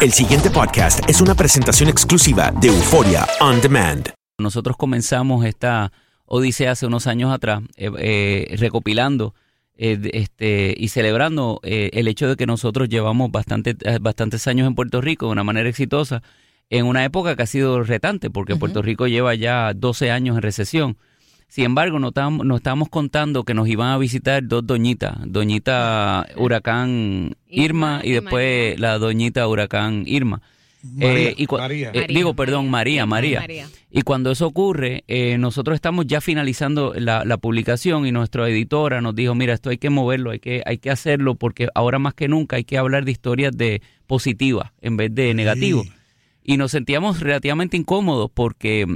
El siguiente podcast es una presentación exclusiva de Euforia On Demand. Nosotros comenzamos esta odisea hace unos años atrás, eh, eh, recopilando eh, este, y celebrando el hecho de que nosotros llevamos bastante, bastantes años en Puerto Rico de una manera exitosa, en una época que ha sido retante, porque Puerto Rico lleva ya 12 años en recesión. Sin embargo, nos estábamos, contando que nos iban a visitar dos doñitas, doñita huracán Irma, y después la doñita huracán Irma. Eh, María, eh, digo, perdón, María, María. Y cuando eso ocurre, eh, nosotros estamos ya finalizando la, publicación y nuestra editora nos dijo, mira, esto hay que moverlo, hay que, hay que hacerlo porque ahora más que nunca hay que hablar de historias de positivas en vez de negativas. Y nos sentíamos relativamente incómodos porque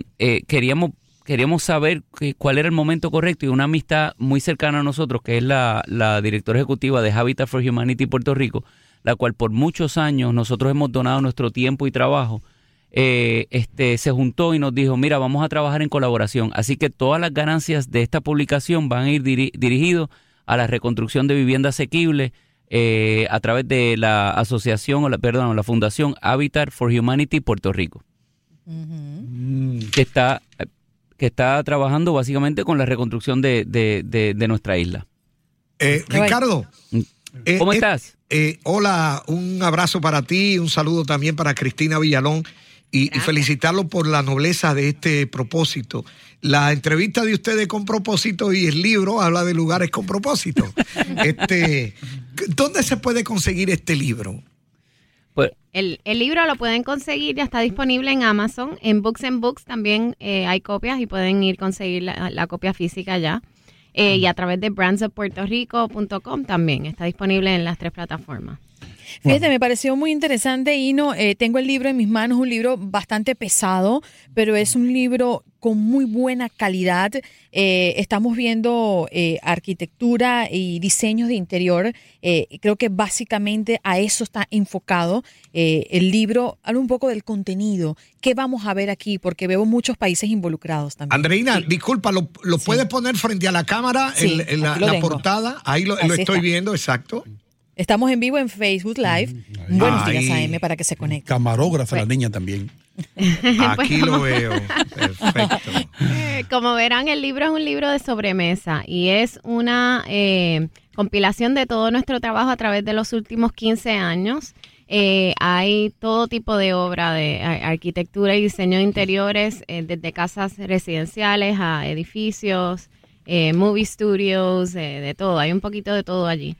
queríamos queríamos saber cuál era el momento correcto y una amistad muy cercana a nosotros, que es la, directora ejecutiva de Habitat for Humanity Puerto Rico, la cual por muchos años nosotros hemos donado nuestro tiempo y trabajo, eh, este, se juntó y nos dijo, mira, vamos a trabajar en colaboración. Así que todas las ganancias de esta publicación van a ir dirigidos a la reconstrucción de vivienda asequible eh, a través de la asociación, o la, perdón, la fundación Habitat for Humanity Puerto Rico. Que está que está trabajando básicamente con la reconstrucción de, de, nuestra isla. Eh, Ricardo. Mm. Eh, ¿Cómo estás? Eh, hola, un abrazo para ti, un saludo también para Cristina Villalón y, felicitarlo por la nobleza de este propósito. La entrevista de ustedes con propósito y el libro habla de lugares con propósito. este, ¿Dónde se puede conseguir este libro? Pues, el, libro lo pueden conseguir, ya está disponible en Amazon. En Books and Books también eh, hay copias y pueden ir a conseguir la, copia física ya. Eh, y a través de brandsofpuertorico.com también está disponible en las tres plataformas. Fíjate, me pareció muy interesante, Ino. Eh, tengo el libro en mis manos, un libro bastante pesado, pero es un libro con muy buena calidad. Eh, estamos viendo eh, arquitectura y diseños de interior. creo que básicamente a eso está enfocado el libro. Habla un poco del contenido. ¿Qué vamos a ver aquí? Porque veo muchos países involucrados también. Andreina, disculpa, ¿lo, puedes poner frente a la cámara en, la, portada? Ahí lo, estoy viendo, exacto. Estamos en vivo en Facebook Live. Buenos días, AM, para que se conecte. Camarógrafa, la niña también. Aquí lo veo. Perfecto. Eh, como verán, el libro es un libro de sobremesa y es una eh, compilación de todo nuestro trabajo a través de los últimos 15 años. Eh, hay todo tipo de obra de arquitectura y diseño de interiores, desde casas residenciales a edificios, movie studios, de todo. Hay un poquito de todo allí.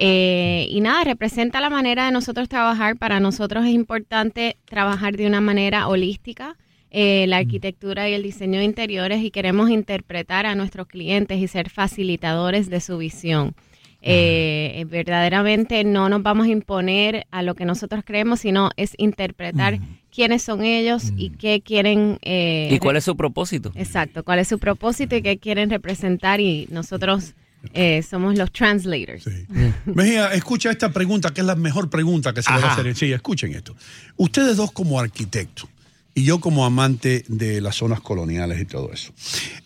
Eh, y nada, representa la manera de nosotros trabajar. Para nosotros es importante trabajar de una manera holística. Eh, la arquitectura y el diseño de interiores y queremos interpretar a nuestros clientes y ser facilitadores de su visión. Eh, verdaderamente no nos vamos a imponer a lo que nosotros creemos, sino es interpretar quiénes son ellos y qué quieren. ¿Y cuál es su propósito? Exacto, cuál es su propósito y qué quieren representar y nosotros eh, somos los translators. Sí. Mejía, escucha esta pregunta, que es la mejor pregunta que se puede hacer. Sí, escuchen esto. Ustedes dos como arquitectos y yo como amante de las zonas coloniales y todo eso.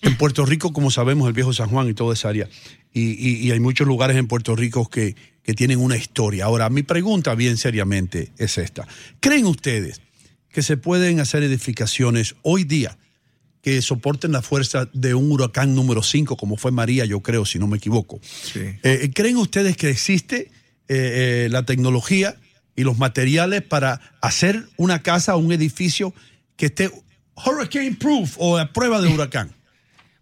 En Puerto Rico, como sabemos, el viejo San Juan y toda esa área, y, hay muchos lugares en Puerto Rico que, que tienen una historia. Ahora, mi pregunta bien seriamente es esta. ¿Creen ustedes que se pueden hacer edificaciones hoy día que soporten la fuerza de un huracán número 5, como fue María, yo creo, si no me equivoco. Eh, ¿Creen ustedes que existe eh, eh, la tecnología y los materiales para hacer una casa o un edificio que esté hurricane proof o a prueba de huracán?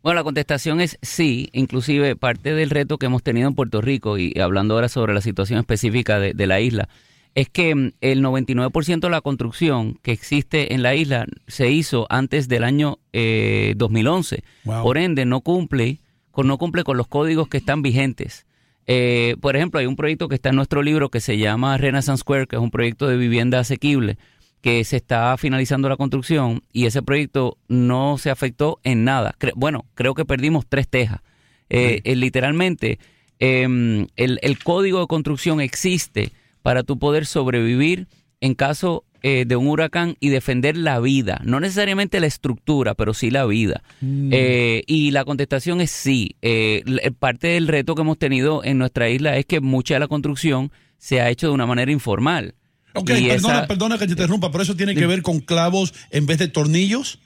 Bueno, la contestación es sí, inclusive parte del reto que hemos tenido en Puerto Rico y hablando ahora sobre la situación específica de la isla, es que mm, el 99% de la construcción que existe en la isla se hizo antes del año 2011. Eh, por ende, no cumple, con, no cumple con los códigos que están vigentes. Eh, por ejemplo, hay un proyecto que está en nuestro libro que se llama Renaissance Square, que es un proyecto de vivienda asequible, que se está finalizando la construcción y ese proyecto no se afectó en nada. bueno, creo que perdimos tres tejas. Eh, literalmente, em, el, el código de construcción existe para tú poder sobrevivir en caso eh, de un huracán y defender la vida, no necesariamente la estructura, pero sí la vida. Mm. Eh, y la contestación es sí. Eh, parte del reto que hemos tenido en nuestra isla es que mucha de la construcción se ha hecho de una manera informal. Ok, perdona, perdona que te interrumpa, pero eso tiene que ver con clavos en vez de tornillos.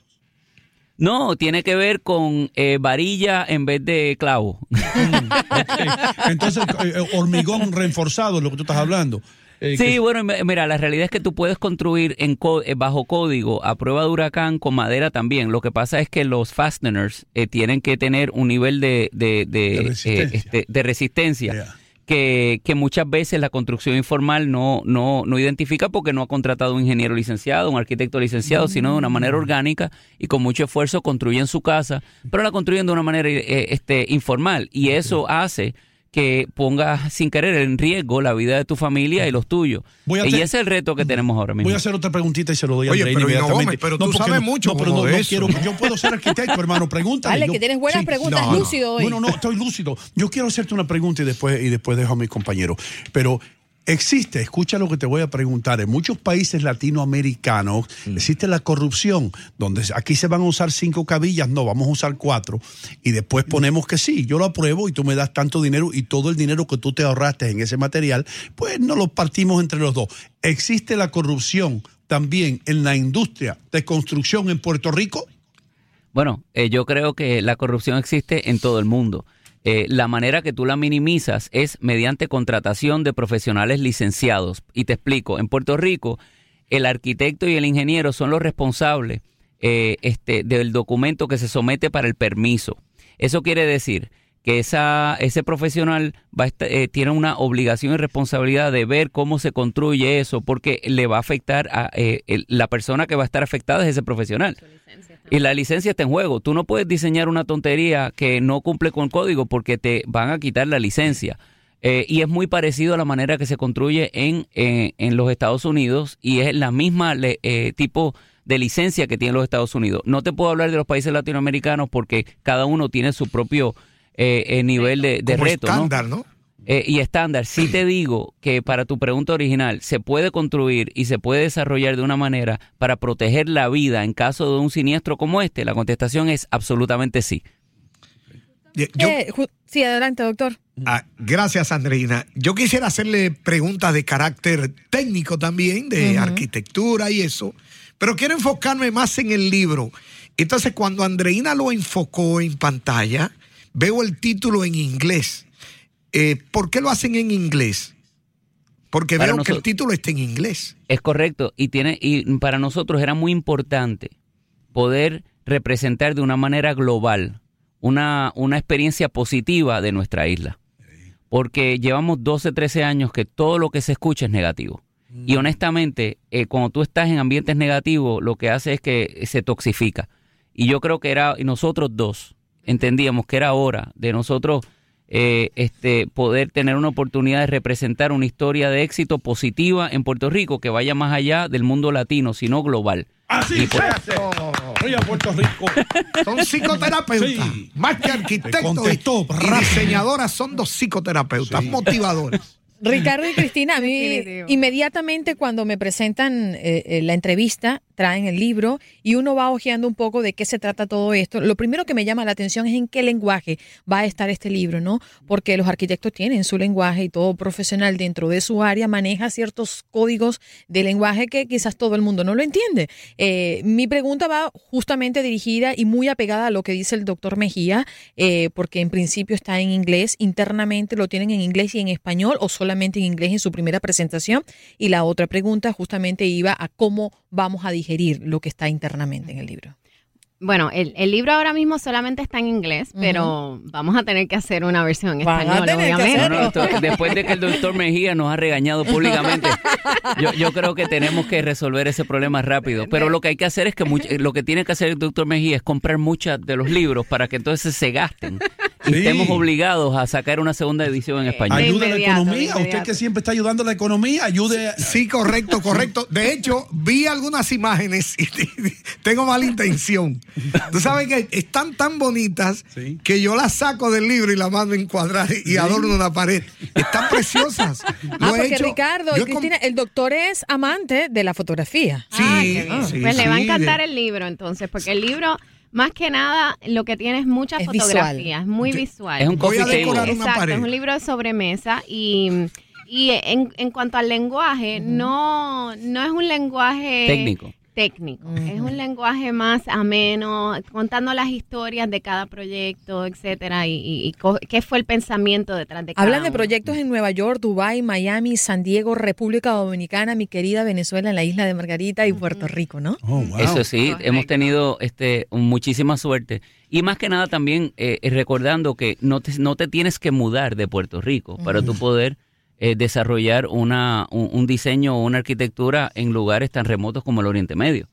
No, tiene que ver con eh, varilla en vez de clavo. Entonces, eh, eh, hormigón reforzado es lo que tú estás hablando. sí, bueno, mira, la realidad es que tú puedes construir en bajo código a prueba de huracán con madera también. Lo que pasa es que los fasteners tienen que tener un nivel de, de, de, resistencia. Este, que, que, muchas veces la construcción informal no, no, no identifica porque no ha contratado un ingeniero licenciado, un arquitecto licenciado, sino de una manera orgánica y con mucho esfuerzo construyen su casa, pero la construyen de una manera eh, este, informal. Y eso hace que ponga sin querer en riesgo la vida de tu familia y los tuyos. y ese es el reto que tenemos ahora mismo. Voy a hacer otra preguntita y se lo doy a Oye, pero inmediatamente. pero tú sabes mucho. No, pero no, quiero. Yo puedo ser arquitecto, hermano. Pregúntale. Vale, que tienes buenas preguntas, lúcido hoy. Bueno, no, estoy lúcido. Yo quiero hacerte una pregunta y después, y después dejo a mis compañeros. Pero Existe, escucha lo que te voy a preguntar, en muchos países latinoamericanos mm. existe la corrupción, donde aquí se van a usar cinco cabillas, no, vamos a usar cuatro, y después ponemos que sí, yo lo apruebo y tú me das tanto dinero y todo el dinero que tú te ahorraste en ese material, pues no lo partimos entre los dos. ¿Existe la corrupción también en la industria de construcción en Puerto Rico? Bueno, eh, yo creo que la corrupción existe en todo el mundo. Eh, la manera que tú la minimizas es mediante contratación de profesionales licenciados. Y te explico, en Puerto Rico el arquitecto y el ingeniero son los responsables eh, este, del documento que se somete para el permiso. Eso quiere decir que esa, ese profesional va eh, tiene una obligación y responsabilidad de ver cómo se construye eso, porque le va a afectar a la persona que va a estar afectada es ese profesional. Y la licencia está en juego. Tú no puedes diseñar una tontería que no cumple con el código porque te van a quitar la licencia. Eh, y es muy parecido a la manera que se construye en, eh, en los Estados Unidos y es la misma eh, tipo de licencia que tienen los Estados Unidos. No te puedo hablar de los países latinoamericanos porque cada uno tiene su propio nivel de, de reto. Estándar, ¿no? Eh, y estándar, sí te digo que para tu pregunta original se puede construir y se puede desarrollar de una manera para proteger la vida en caso de un siniestro como este. La contestación es absolutamente sí. Eh, sí, adelante, doctor. Ah, gracias, Andreina. Yo quisiera hacerle preguntas de carácter técnico también, de arquitectura y eso, pero quiero enfocarme más en el libro. Entonces, cuando Andreina lo enfocó en pantalla, veo el título en inglés eh, ¿Por qué lo hacen en inglés? Porque veo que el título está en inglés. Es correcto. Y, tiene, y para nosotros era muy importante poder representar de una manera global una, una experiencia positiva de nuestra isla. Porque llevamos 12, 13 años que todo lo que se escucha es negativo. Y mm. honestamente, eh, cuando tú estás en ambientes negativos, lo que hace es que se toxifica. Y yo creo que era, nosotros dos entendíamos que era hora de nosotros eh, este, poder tener una oportunidad de representar una historia de éxito positiva en Puerto Rico que vaya más allá del mundo latino, sino global. Así se hace. Puerto Rico. Son psicoterapeutas. Más que arquitectos y, diseñadoras, son dos psicoterapeutas, motivadores. Ricardo y Cristina, a mí inmediatamente cuando me presentan eh, eh, la entrevista, traen el libro y uno va hojeando un poco de qué se trata todo esto. Lo primero que me llama la atención es en qué lenguaje va a estar este libro, ¿no? Porque los arquitectos tienen su lenguaje y todo profesional dentro de su área maneja ciertos códigos de lenguaje que quizás todo el mundo no lo entiende. Eh, mi pregunta va justamente dirigida y muy apegada a lo que dice el doctor Mejía, eh, porque en principio está en inglés, internamente lo tienen en inglés y en español o solamente en inglés en su primera presentación. Y la otra pregunta justamente iba a cómo vamos a digerir lo que está internamente en el libro. Bueno, el, libro ahora mismo solamente está en inglés, pero vamos a tener que hacer una versión en español, obviamente. después de que el doctor Mejía nos ha regañado públicamente, yo, creo que tenemos que resolver ese problema rápido. Pero lo que hay que hacer es que lo que tiene que hacer el doctor Mejía es comprar muchos de los libros para que entonces se gasten y estemos obligados a sacar una segunda edición en español. Ayude a la economía, usted que siempre está ayudando a la economía, ayude. Sí, correcto, correcto. De hecho, vi algunas imágenes y tengo mala intención. Tú sabes que están tan bonitas que yo las saco del libro y las mando a encuadrar y adorno la pared. Están preciosas. ah, porque Ricardo y Cristina, el doctor es amante de la fotografía. Sí, ah, pues le va a encantar el libro entonces, porque el libro más que nada, lo que tiene es muchas fotografías, muy visual. Es un Voy a decorar una Exacto, pared. es un libro de sobremesa y Y en, en cuanto al lenguaje, no, no es un lenguaje técnico técnico. Es un lenguaje más ameno, contando las historias de cada proyecto, etcétera, y, qué fue el pensamiento detrás de cada Hablan de proyectos en Nueva York, Dubai, Miami, San Diego, República Dominicana, mi querida Venezuela, en la isla de Margarita y Puerto Rico, ¿no? Oh, Eso sí, hemos tenido este muchísima suerte. Y más que nada también eh, recordando que no te, no te tienes que mudar de Puerto Rico para tu poder eh, desarrollar una, un, diseño o una arquitectura en lugares tan remotos como el Oriente Medio.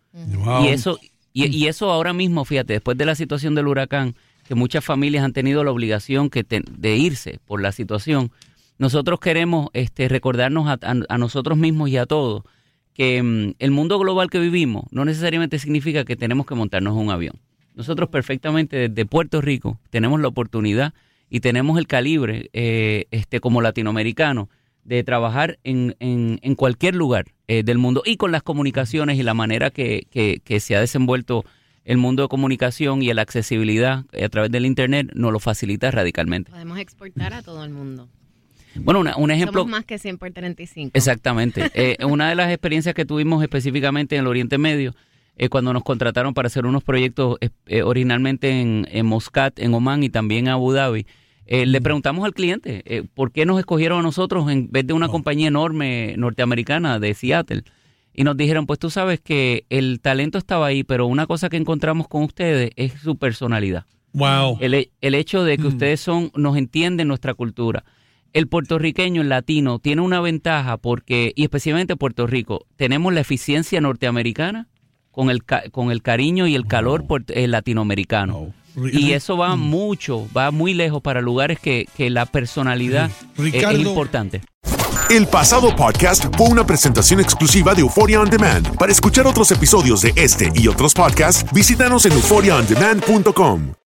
Y, eso, y, eso ahora mismo, fíjate, después de la situación del huracán, que muchas familias han tenido la obligación que de irse por la situación, nosotros queremos este, recordarnos a, nosotros mismos y a todos que mm, el mundo global que vivimos no necesariamente significa que tenemos que montarnos un avión. Nosotros perfectamente desde Puerto Rico tenemos la oportunidad y tenemos el calibre eh, este, como latinoamericano de trabajar en, en, cualquier lugar eh, del mundo y con las comunicaciones y la manera que, que, se ha desenvuelto el mundo de comunicación y la accesibilidad a través del Internet nos lo facilita radicalmente. Podemos exportar a todo el mundo. Bueno, un ejemplo... Somos más que 100 por 35. Exactamente. Eh, una de las experiencias que tuvimos específicamente en el Oriente Medio, cuando nos contrataron para hacer unos proyectos originalmente en, en Moscat, en Oman y también en Abu Dhabi, eh, le preguntamos al cliente eh, por qué nos escogieron a nosotros en vez de una compañía enorme norteamericana de Seattle. Y nos dijeron, pues tú sabes que el talento estaba ahí, pero una cosa que encontramos con ustedes es su personalidad. Wow. El, hecho de que mm. ustedes son, nos entienden nuestra cultura. El puertorriqueño, el latino, tiene una ventaja porque, y especialmente Puerto Rico, tenemos la eficiencia norteamericana con el, con el cariño y el calor eh, latinoamericano. Y eso va mucho, va muy lejos para lugares que, que la personalidad es, importante. El pasado podcast fue una presentación exclusiva de Euphoria On Demand. Para escuchar otros episodios de este y otros podcasts, visítanos en euphoriaondemand.com.